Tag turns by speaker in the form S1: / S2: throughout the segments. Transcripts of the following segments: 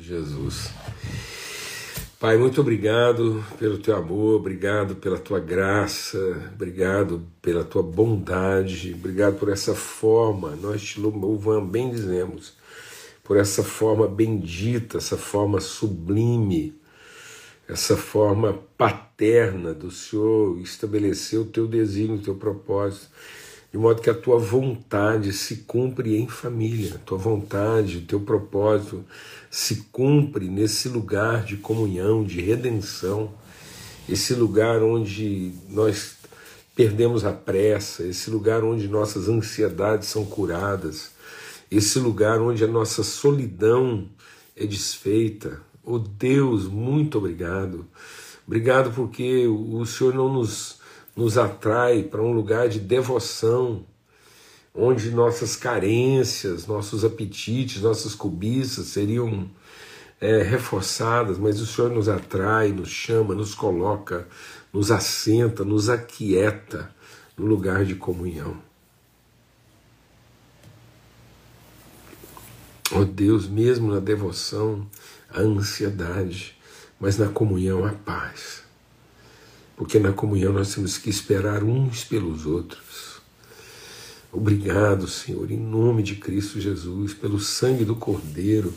S1: de Jesus. Pai, muito obrigado pelo teu amor, obrigado pela tua graça, obrigado pela tua bondade, obrigado por essa forma, nós te louvamos, bem dizemos, por essa forma bendita, essa forma sublime, essa forma paterna do Senhor estabelecer o teu desígnio, o teu propósito de modo que a tua vontade se cumpre em família, a tua vontade, o teu propósito se cumpre nesse lugar de comunhão, de redenção, esse lugar onde nós perdemos a pressa, esse lugar onde nossas ansiedades são curadas, esse lugar onde a nossa solidão é desfeita. Oh Deus, muito obrigado. Obrigado porque o Senhor não nos nos atrai para um lugar de devoção, onde nossas carências, nossos apetites, nossas cobiças seriam é, reforçadas, mas o Senhor nos atrai, nos chama, nos coloca, nos assenta, nos aquieta no lugar de comunhão. Oh Deus, mesmo na devoção, a ansiedade, mas na comunhão a paz porque na comunhão nós temos que esperar uns pelos outros. Obrigado, Senhor, em nome de Cristo Jesus, pelo sangue do Cordeiro,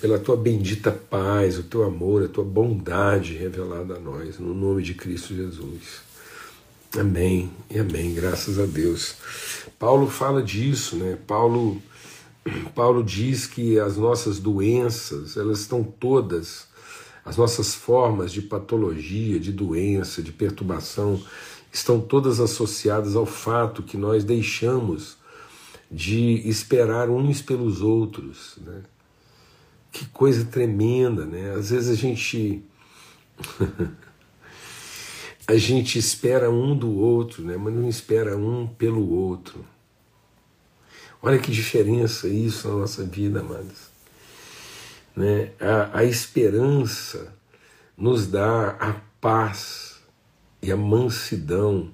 S1: pela tua bendita paz, o teu amor, a tua bondade revelada a nós, no nome de Cristo Jesus. Amém e amém, graças a Deus. Paulo fala disso, né? Paulo, Paulo diz que as nossas doenças, elas estão todas as nossas formas de patologia, de doença, de perturbação, estão todas associadas ao fato que nós deixamos de esperar uns pelos outros. Né? Que coisa tremenda, né? Às vezes a gente. a gente espera um do outro, né? mas não espera um pelo outro. Olha que diferença isso na nossa vida, amados. Né? A, a esperança nos dá a paz e a mansidão.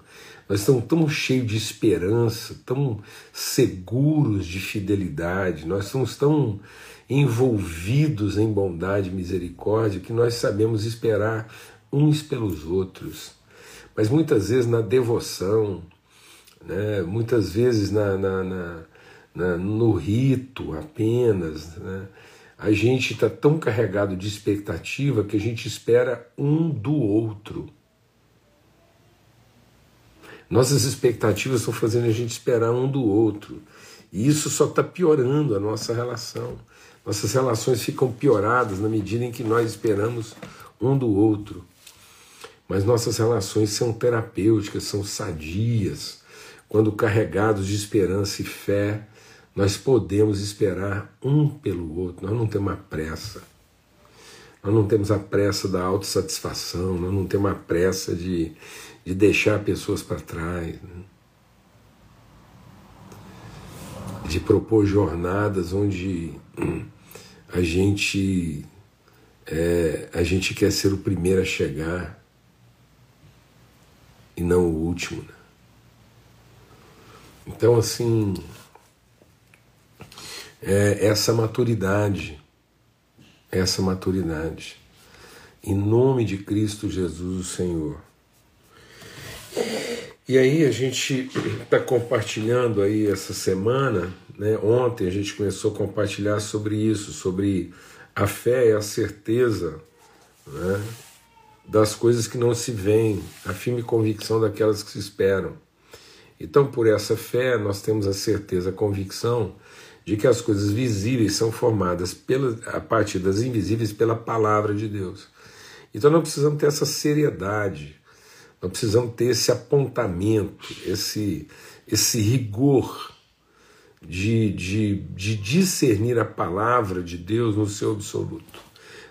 S1: Nós estamos tão cheios de esperança, tão seguros de fidelidade, nós estamos tão envolvidos em bondade e misericórdia que nós sabemos esperar uns pelos outros. Mas muitas vezes na devoção, né, muitas vezes na, na, na, na no rito apenas, né, a gente está tão carregado de expectativa que a gente espera um do outro. Nossas expectativas estão fazendo a gente esperar um do outro. E isso só está piorando a nossa relação. Nossas relações ficam pioradas na medida em que nós esperamos um do outro. Mas nossas relações são terapêuticas, são sadias, quando carregados de esperança e fé nós podemos esperar um pelo outro, nós não temos a pressa. Nós não temos a pressa da autossatisfação, nós não temos a pressa de, de deixar pessoas para trás, né? de propor jornadas onde a gente é, a gente quer ser o primeiro a chegar e não o último. Né? Então, assim, é essa maturidade, essa maturidade. Em nome de Cristo Jesus, o Senhor. E aí a gente está compartilhando aí essa semana, né? Ontem a gente começou a compartilhar sobre isso, sobre a fé e a certeza né? das coisas que não se veem, a firme convicção daquelas que se esperam. Então, por essa fé, nós temos a certeza, a convicção de que as coisas visíveis são formadas pela, a partir das invisíveis pela palavra de Deus. Então nós precisamos ter essa seriedade, nós precisamos ter esse apontamento, esse, esse rigor de, de, de discernir a palavra de Deus no seu absoluto.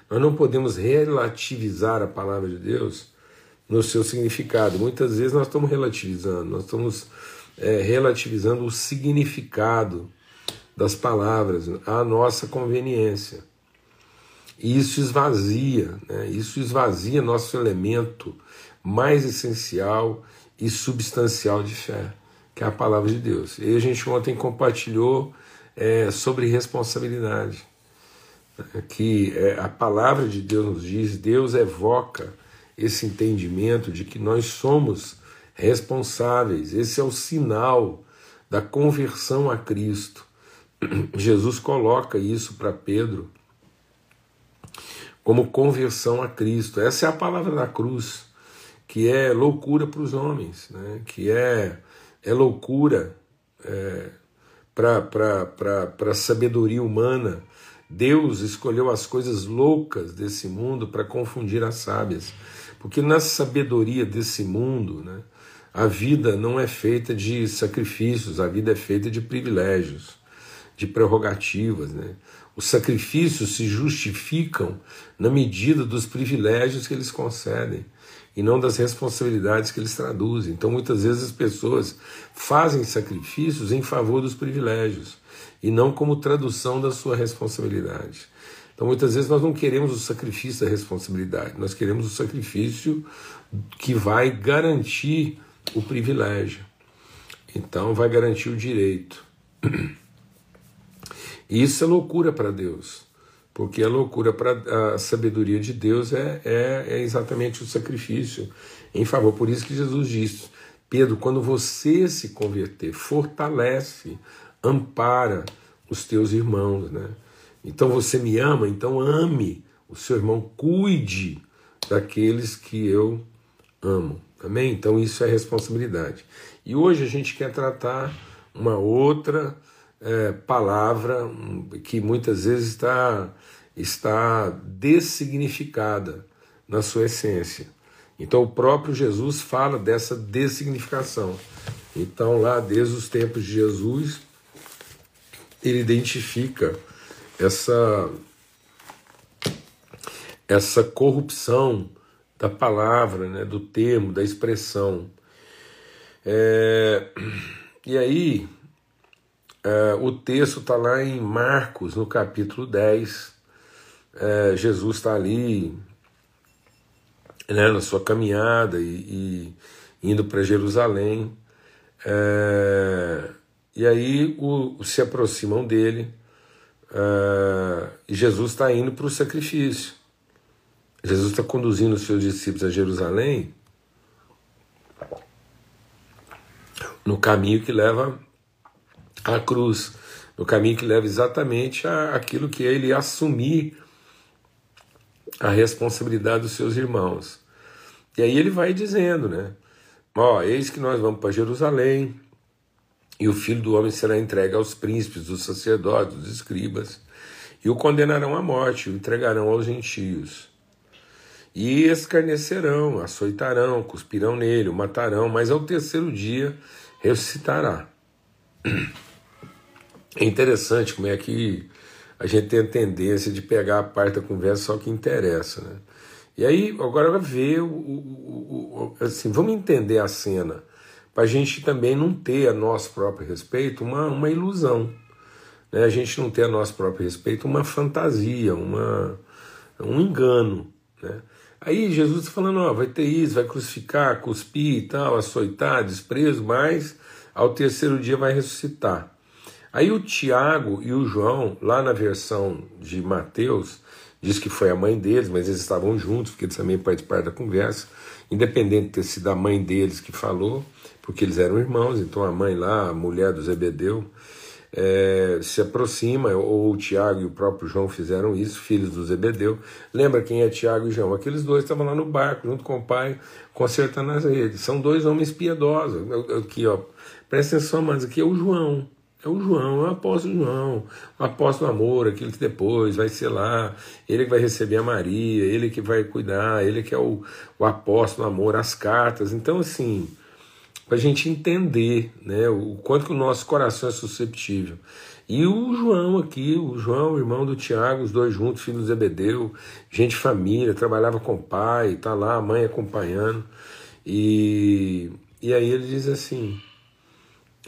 S1: Nós não podemos relativizar a palavra de Deus no seu significado. Muitas vezes nós estamos relativizando, nós estamos é, relativizando o significado das palavras à nossa conveniência. E isso esvazia, né? isso esvazia nosso elemento mais essencial e substancial de fé, que é a palavra de Deus. E a gente ontem compartilhou é, sobre responsabilidade. que é, a palavra de Deus nos diz, Deus evoca esse entendimento de que nós somos responsáveis. Esse é o sinal da conversão a Cristo. Jesus coloca isso para Pedro como conversão a Cristo. Essa é a palavra da cruz, que é loucura para os homens, né? que é, é loucura é, para a sabedoria humana. Deus escolheu as coisas loucas desse mundo para confundir as sábias. Porque na sabedoria desse mundo, né, a vida não é feita de sacrifícios, a vida é feita de privilégios, de prerrogativas. Né? Os sacrifícios se justificam na medida dos privilégios que eles concedem e não das responsabilidades que eles traduzem. Então, muitas vezes as pessoas fazem sacrifícios em favor dos privilégios e não como tradução da sua responsabilidade. Então, muitas vezes nós não queremos o sacrifício da responsabilidade, nós queremos o sacrifício que vai garantir o privilégio. Então, vai garantir o direito. E isso é loucura para Deus, porque a loucura para a sabedoria de Deus é, é, é exatamente o sacrifício em favor. Por isso que Jesus disse: Pedro, quando você se converter, fortalece, ampara os teus irmãos, né? Então você me ama, então ame o seu irmão, cuide daqueles que eu amo. Amém? Então isso é responsabilidade. E hoje a gente quer tratar uma outra é, palavra que muitas vezes está, está dessignificada na sua essência. Então o próprio Jesus fala dessa dessignificação. Então, lá desde os tempos de Jesus, ele identifica essa, essa corrupção da palavra, né, do termo, da expressão. É, e aí, é, o texto está lá em Marcos, no capítulo 10. É, Jesus está ali né, na sua caminhada e, e indo para Jerusalém. É, e aí o, se aproximam dele e Jesus está indo para o sacrifício. Jesus está conduzindo os seus discípulos a Jerusalém no caminho que leva a cruz, no caminho que leva exatamente aquilo que é ele assumir a responsabilidade dos seus irmãos. E aí ele vai dizendo, né? Ó, eis que nós vamos para Jerusalém, e o filho do homem será entregue aos príncipes, dos sacerdotes, dos escribas, e o condenarão à morte, o entregarão aos gentios. E escarnecerão, açoitarão, cuspirão nele, o matarão, mas ao terceiro dia ressuscitará. É interessante como é que a gente tem a tendência de pegar a parte da conversa só que interessa, né? E aí, agora ver, o, o, o, assim, vamos entender a cena, para a gente também não ter a nosso próprio respeito uma, uma ilusão, né? a gente não ter a nosso próprio respeito uma fantasia, uma, um engano. Né? Aí Jesus está falando, ó, vai ter isso, vai crucificar, cuspir e tal, açoitar, desprezo, mas ao terceiro dia vai ressuscitar. Aí o Tiago e o João, lá na versão de Mateus, diz que foi a mãe deles, mas eles estavam juntos, porque eles também participaram da conversa, independente de ter sido a mãe deles que falou, porque eles eram irmãos, então a mãe lá, a mulher do Zebedeu, é, se aproxima, ou o Tiago e o próprio João fizeram isso, filhos do Zebedeu. Lembra quem é Tiago e João? Aqueles dois estavam lá no barco, junto com o pai, consertando as redes. São dois homens piedosos. Aqui, ó, presta atenção, mas aqui é o João. É o João, é o apóstolo João, o apóstolo amor, aquele que depois vai ser lá, ele que vai receber a Maria, ele que vai cuidar, ele que é o, o apóstolo amor, as cartas. Então, assim, para a gente entender né, o quanto que o nosso coração é susceptível. E o João aqui, o João, irmão do Tiago, os dois juntos, filho do Zebedeu, gente família, trabalhava com o pai, tá lá, a mãe acompanhando. E, e aí ele diz assim: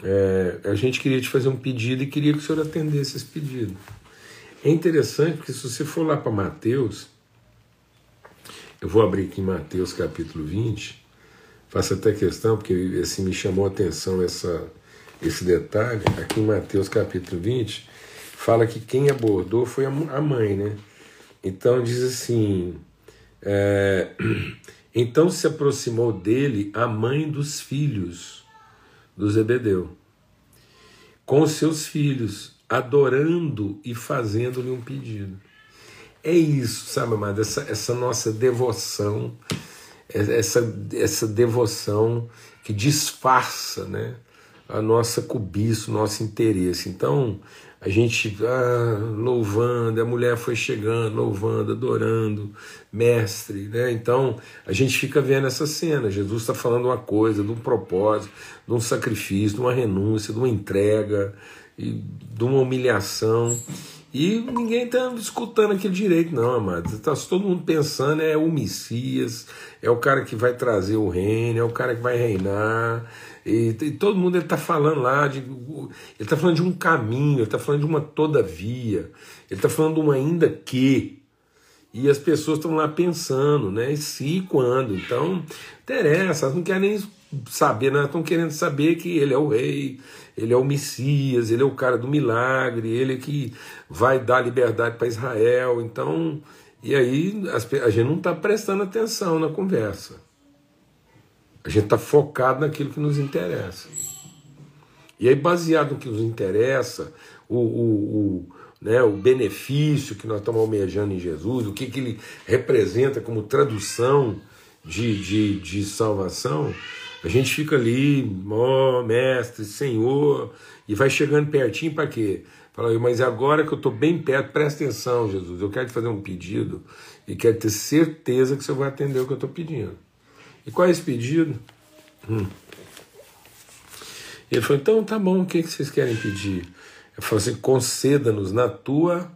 S1: é, a gente queria te fazer um pedido e queria que o senhor atendesse esse pedido. É interessante porque se você for lá para Mateus, eu vou abrir aqui em Mateus capítulo 20, faço até questão, porque assim, me chamou a atenção essa, esse detalhe, aqui em Mateus capítulo 20, fala que quem abordou foi a mãe, né? Então diz assim: é, então se aproximou dele a mãe dos filhos do Zebedeu, com seus filhos, adorando e fazendo-lhe um pedido. É isso, sabe, amado? Essa, essa nossa devoção, essa, essa devoção que disfarça né, a nossa cobiça, o nosso interesse. Então, a gente ah, louvando, a mulher foi chegando, louvando, adorando, mestre, né? Então a gente fica vendo essa cena. Jesus está falando uma coisa, de um propósito, de um sacrifício, de uma renúncia, de uma entrega, de uma humilhação. E ninguém está escutando aquele direito, não, amado. Está todo mundo pensando é o Messias, é o cara que vai trazer o reino, é o cara que vai reinar. E, e todo mundo está falando lá, de, ele está falando de um caminho, ele está falando de uma todavia, ele está falando de uma ainda que. E as pessoas estão lá pensando, né? E se e quando. Então, interessa, elas não querem nem saber, né? estão querendo saber que ele é o rei, ele é o Messias, ele é o cara do milagre, ele é que vai dar liberdade para Israel. Então, e aí a gente não está prestando atenção na conversa. A gente está focado naquilo que nos interessa. E aí, baseado no que nos interessa, o, o, o, né, o benefício que nós estamos almejando em Jesus, o que, que ele representa como tradução de, de, de salvação, a gente fica ali, ó oh, mestre, Senhor, e vai chegando pertinho para quê? Fala, mas agora que eu estou bem perto, presta atenção, Jesus, eu quero te fazer um pedido e quero ter certeza que você vai atender o que eu estou pedindo. E qual é esse pedido? Hum. Ele falou, então tá bom, o que, que vocês querem pedir? Eu falei assim, conceda-nos na tua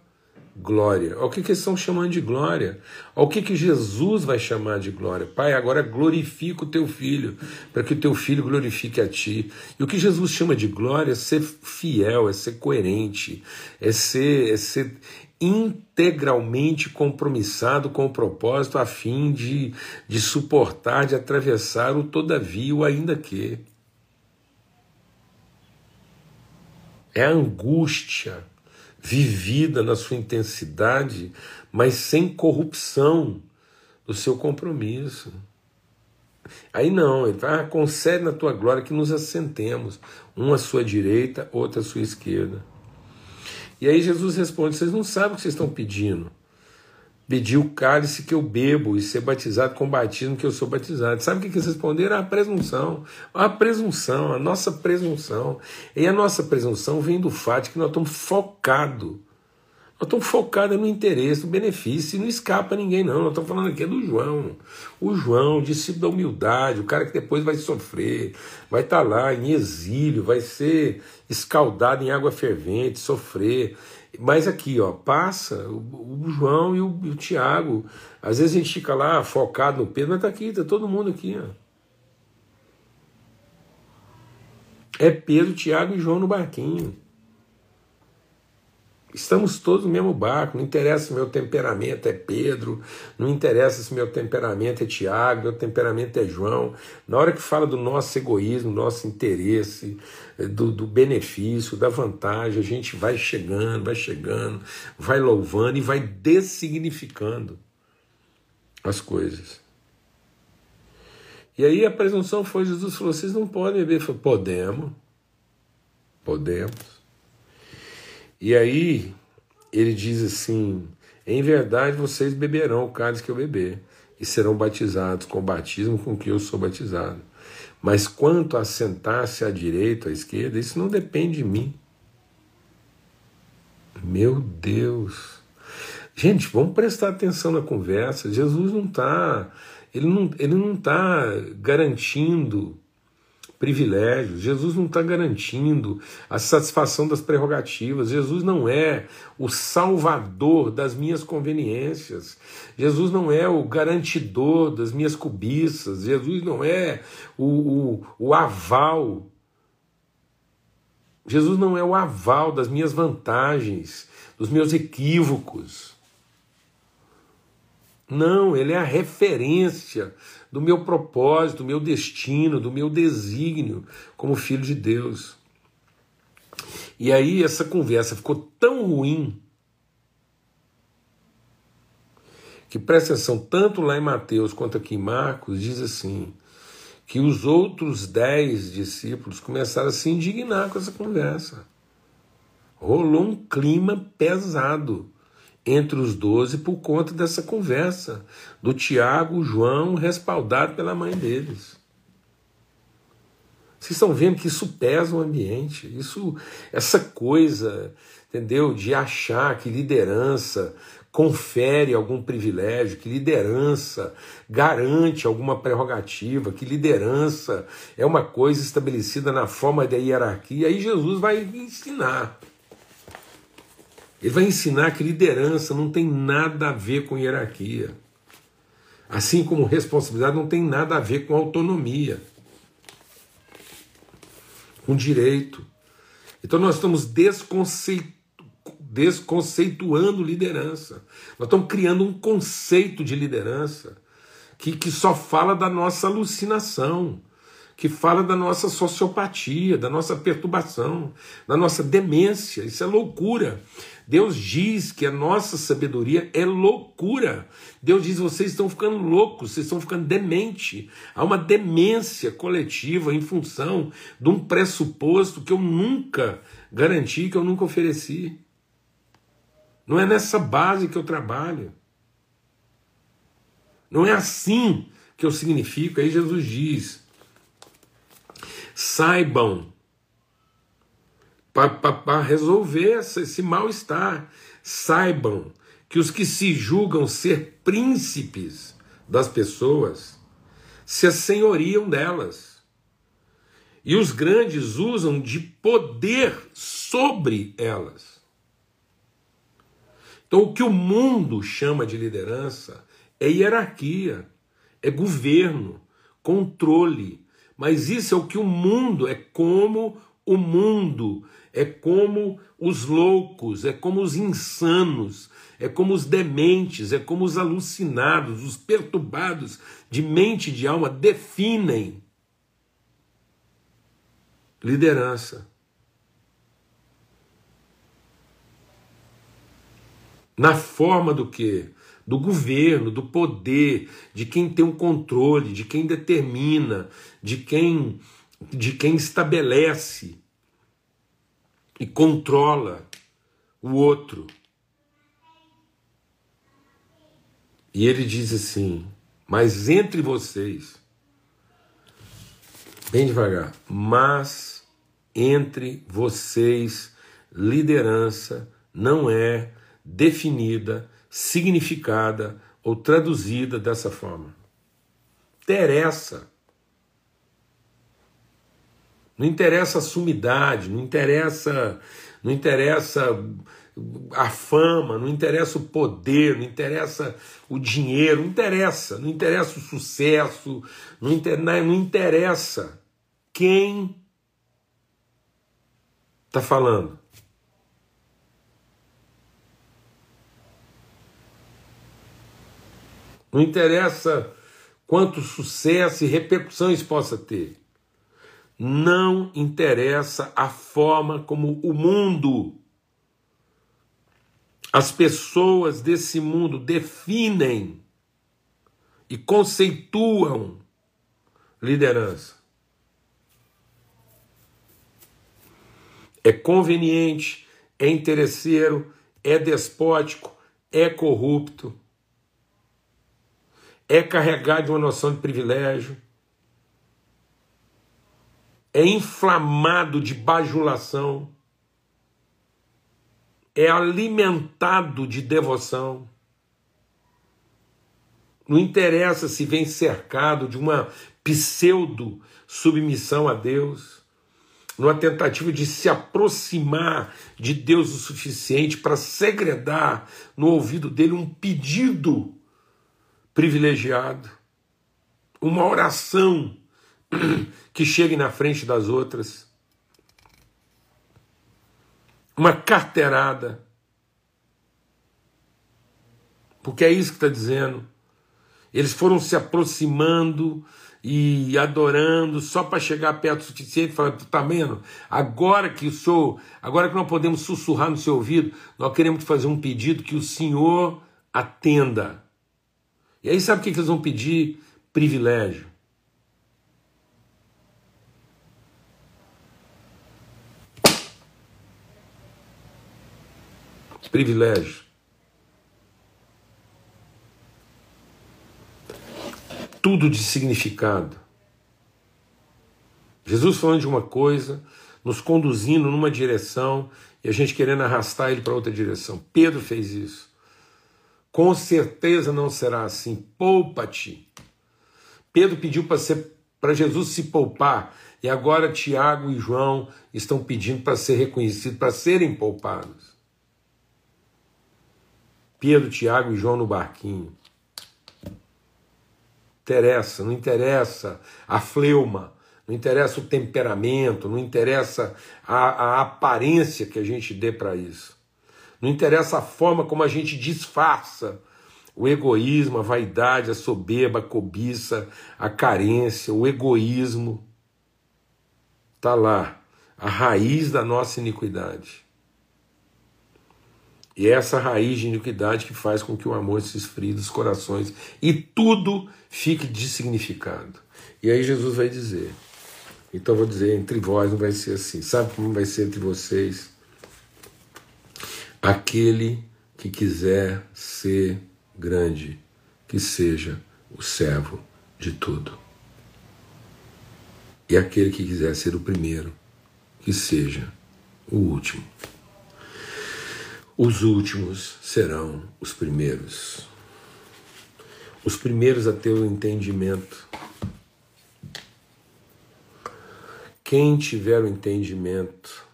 S1: glória. O que, que eles estão chamando de glória? O que, que Jesus vai chamar de glória? Pai, agora glorifica o teu filho, para que o teu filho glorifique a ti. E o que Jesus chama de glória é ser fiel, é ser coerente, é ser, é ser integralmente compromissado com o propósito a fim de, de suportar, de atravessar o todavia, o ainda que. É a angústia vivida na sua intensidade, mas sem corrupção do seu compromisso. Aí não, ele fala, ah, concede na tua glória que nos assentemos, um à sua direita, outro à sua esquerda. E aí Jesus responde: vocês não sabem o que vocês estão pedindo. Pedir o cálice que eu bebo e ser batizado com o batismo que eu sou batizado. Sabe o que eles responderam? A presunção. A presunção, a nossa presunção. E a nossa presunção vem do fato de que nós estamos focados nós estamos focados no interesse, no benefício, e não escapa ninguém, não. Nós estamos falando aqui do João. O João, discípulo da humildade, o cara que depois vai sofrer, vai estar tá lá em exílio, vai ser escaldado em água fervente, sofrer. Mas aqui, ó, passa o, o João e o, o, Tiago. Às vezes a gente fica lá focado no Pedro, mas está aqui, está todo mundo aqui, ó. É Pedro, Tiago e João no barquinho. Estamos todos no mesmo barco, não interessa se meu temperamento é Pedro, não interessa se meu temperamento é Tiago, meu temperamento é João. Na hora que fala do nosso egoísmo, nosso interesse, eh, do, do benefício, da vantagem, a gente vai chegando, vai chegando, vai louvando e vai dessignificando as coisas. E aí a presunção foi: Jesus falou, vocês não podem beber. Falei, podemos, podemos. E aí ele diz assim: Em verdade vocês beberão o cálice que eu beber, e serão batizados com o batismo com que eu sou batizado. Mas quanto a sentar-se à direita à esquerda, isso não depende de mim. Meu Deus. Gente, vamos prestar atenção na conversa. Jesus não está, ele não, ele não está garantindo privilégios. Jesus não está garantindo a satisfação das prerrogativas. Jesus não é o salvador das minhas conveniências. Jesus não é o garantidor das minhas cobiças. Jesus não é o, o, o aval. Jesus não é o aval das minhas vantagens, dos meus equívocos. Não, ele é a referência do meu propósito, do meu destino, do meu desígnio como filho de Deus. E aí essa conversa ficou tão ruim que presta atenção, tanto lá em Mateus quanto aqui em Marcos, diz assim: que os outros dez discípulos começaram a se indignar com essa conversa. Rolou um clima pesado entre os doze por conta dessa conversa do Tiago, João, respaldado pela mãe deles. Vocês estão vendo que isso pesa o ambiente, isso, essa coisa, entendeu, de achar que liderança confere algum privilégio, que liderança garante alguma prerrogativa, que liderança é uma coisa estabelecida na forma da hierarquia. Aí Jesus vai ensinar. Ele vai ensinar que liderança não tem nada a ver com hierarquia. Assim como responsabilidade não tem nada a ver com autonomia, com direito. Então nós estamos desconceituando desconceituando liderança. Nós estamos criando um conceito de liderança que, que só fala da nossa alucinação, que fala da nossa sociopatia, da nossa perturbação, da nossa demência. Isso é loucura. Deus diz que a nossa sabedoria é loucura. Deus diz: vocês estão ficando loucos, vocês estão ficando demente. Há uma demência coletiva em função de um pressuposto que eu nunca garanti, que eu nunca ofereci. Não é nessa base que eu trabalho. Não é assim que eu significo. Aí Jesus diz: saibam, para resolver esse mal-estar, saibam que os que se julgam ser príncipes das pessoas se assenhoriam delas. E os grandes usam de poder sobre elas. Então, o que o mundo chama de liderança é hierarquia, é governo, controle. Mas isso é o que o mundo, é como o mundo, é como os loucos, é como os insanos, é como os dementes, é como os alucinados, os perturbados de mente e de alma definem liderança. na forma do que? Do governo, do poder, de quem tem o controle, de quem determina, de quem de quem estabelece e controla o outro. E ele diz assim: Mas entre vocês, bem devagar, mas entre vocês, liderança não é definida, significada ou traduzida dessa forma. Interessa. Não interessa a sumidade, não interessa, não interessa a fama, não interessa o poder, não interessa o dinheiro, não interessa, não interessa o sucesso, não, inter, não interessa quem está falando. Não interessa quanto sucesso e repercussão isso possa ter. Não interessa a forma como o mundo, as pessoas desse mundo definem e conceituam liderança. É conveniente, é interesseiro, é despótico, é corrupto é carregado de uma noção de privilégio, é inflamado de bajulação, é alimentado de devoção. Não interessa se vem cercado de uma pseudo submissão a Deus, numa tentativa de se aproximar de Deus o suficiente para segredar no ouvido dele um pedido privilegiado, uma oração que chegue na frente das outras, uma carteirada. Porque é isso que está dizendo. Eles foram se aproximando e adorando só para chegar perto o suficiente, falando, tá vendo? Agora que sou, agora que nós podemos sussurrar no seu ouvido, nós queremos fazer um pedido que o Senhor atenda. E aí sabe o que eles vão pedir? Privilégio. Privilégio. tudo de significado. Jesus falando de uma coisa, nos conduzindo numa direção e a gente querendo arrastar ele para outra direção. Pedro fez isso. Com certeza não será assim. Poupa-te. Pedro pediu para Jesus se poupar e agora Tiago e João estão pedindo para ser reconhecidos, para serem poupados. Pedro, Tiago e João no barquinho interessa, não interessa a fleuma, não interessa o temperamento, não interessa a, a aparência que a gente dê para isso. Não interessa a forma como a gente disfarça o egoísmo, a vaidade, a soberba, a cobiça, a carência, o egoísmo. Está lá, a raiz da nossa iniquidade. E é essa raiz de iniquidade que faz com que o amor se esfrie dos corações e tudo fique designificado. E aí Jesus vai dizer: então vou dizer, entre vós não vai ser assim. Sabe como vai ser entre vocês? Aquele que quiser ser grande, que seja o servo de tudo. E aquele que quiser ser o primeiro, que seja o último. Os últimos serão os primeiros. Os primeiros a ter o entendimento. Quem tiver o entendimento,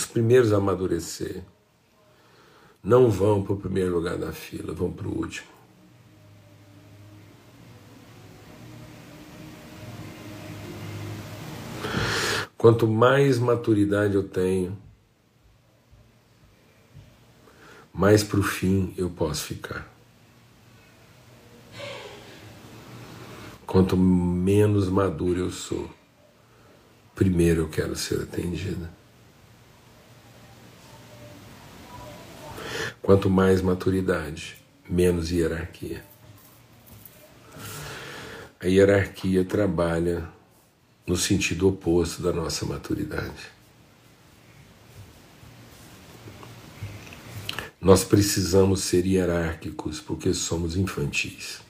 S1: os primeiros a amadurecer, não vão para o primeiro lugar da fila, vão para o último. Quanto mais maturidade eu tenho, mais para o fim eu posso ficar. Quanto menos maduro eu sou, primeiro eu quero ser atendida. Quanto mais maturidade, menos hierarquia. A hierarquia trabalha no sentido oposto da nossa maturidade. Nós precisamos ser hierárquicos porque somos infantis.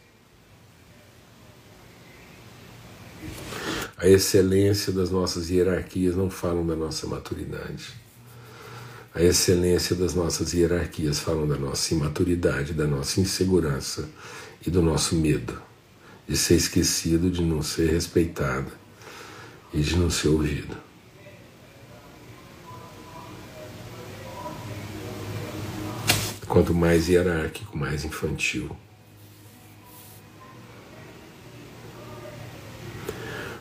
S1: A excelência das nossas hierarquias não falam da nossa maturidade. A excelência das nossas hierarquias falam da nossa imaturidade, da nossa insegurança e do nosso medo de ser esquecido, de não ser respeitado e de não ser ouvido. Quanto mais hierárquico, mais infantil.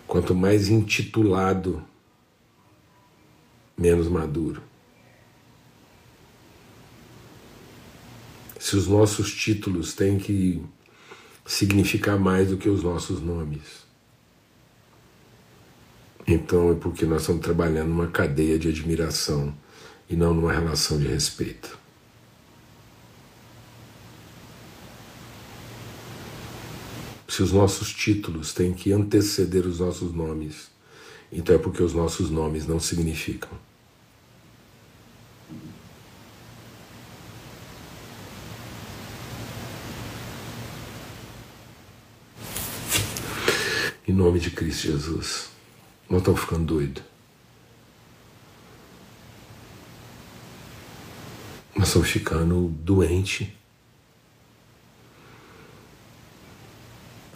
S1: Quanto mais intitulado, menos maduro. Se os nossos títulos têm que significar mais do que os nossos nomes, então é porque nós estamos trabalhando numa cadeia de admiração e não numa relação de respeito. se os nossos títulos têm que anteceder os nossos nomes, então é porque os nossos nomes não significam. Em nome de Cristo Jesus, não estamos ficando doidos. Nós estamos ficando doentes.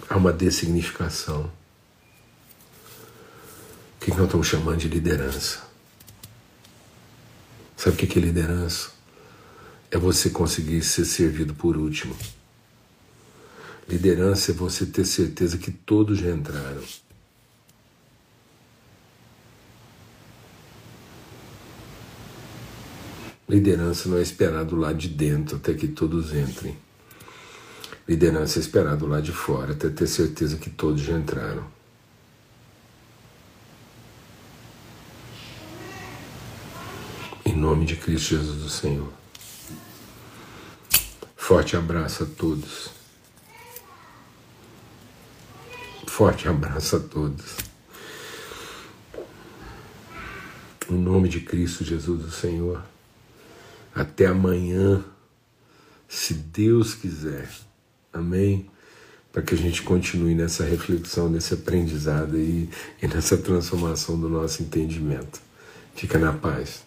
S1: há uma dessignificação. O que nós estamos chamando de liderança? Sabe o que é liderança? É você conseguir ser servido por último. Liderança é você ter certeza que todos já entraram. Liderança não é esperar do lado de dentro até que todos entrem. Liderança esperada lá de fora, até ter certeza que todos já entraram. Em nome de Cristo Jesus do Senhor. Forte abraço a todos. Forte abraço a todos. Em nome de Cristo Jesus do Senhor. Até amanhã, se Deus quiser. Amém? Para que a gente continue nessa reflexão, nesse aprendizado e, e nessa transformação do nosso entendimento. Fica na paz.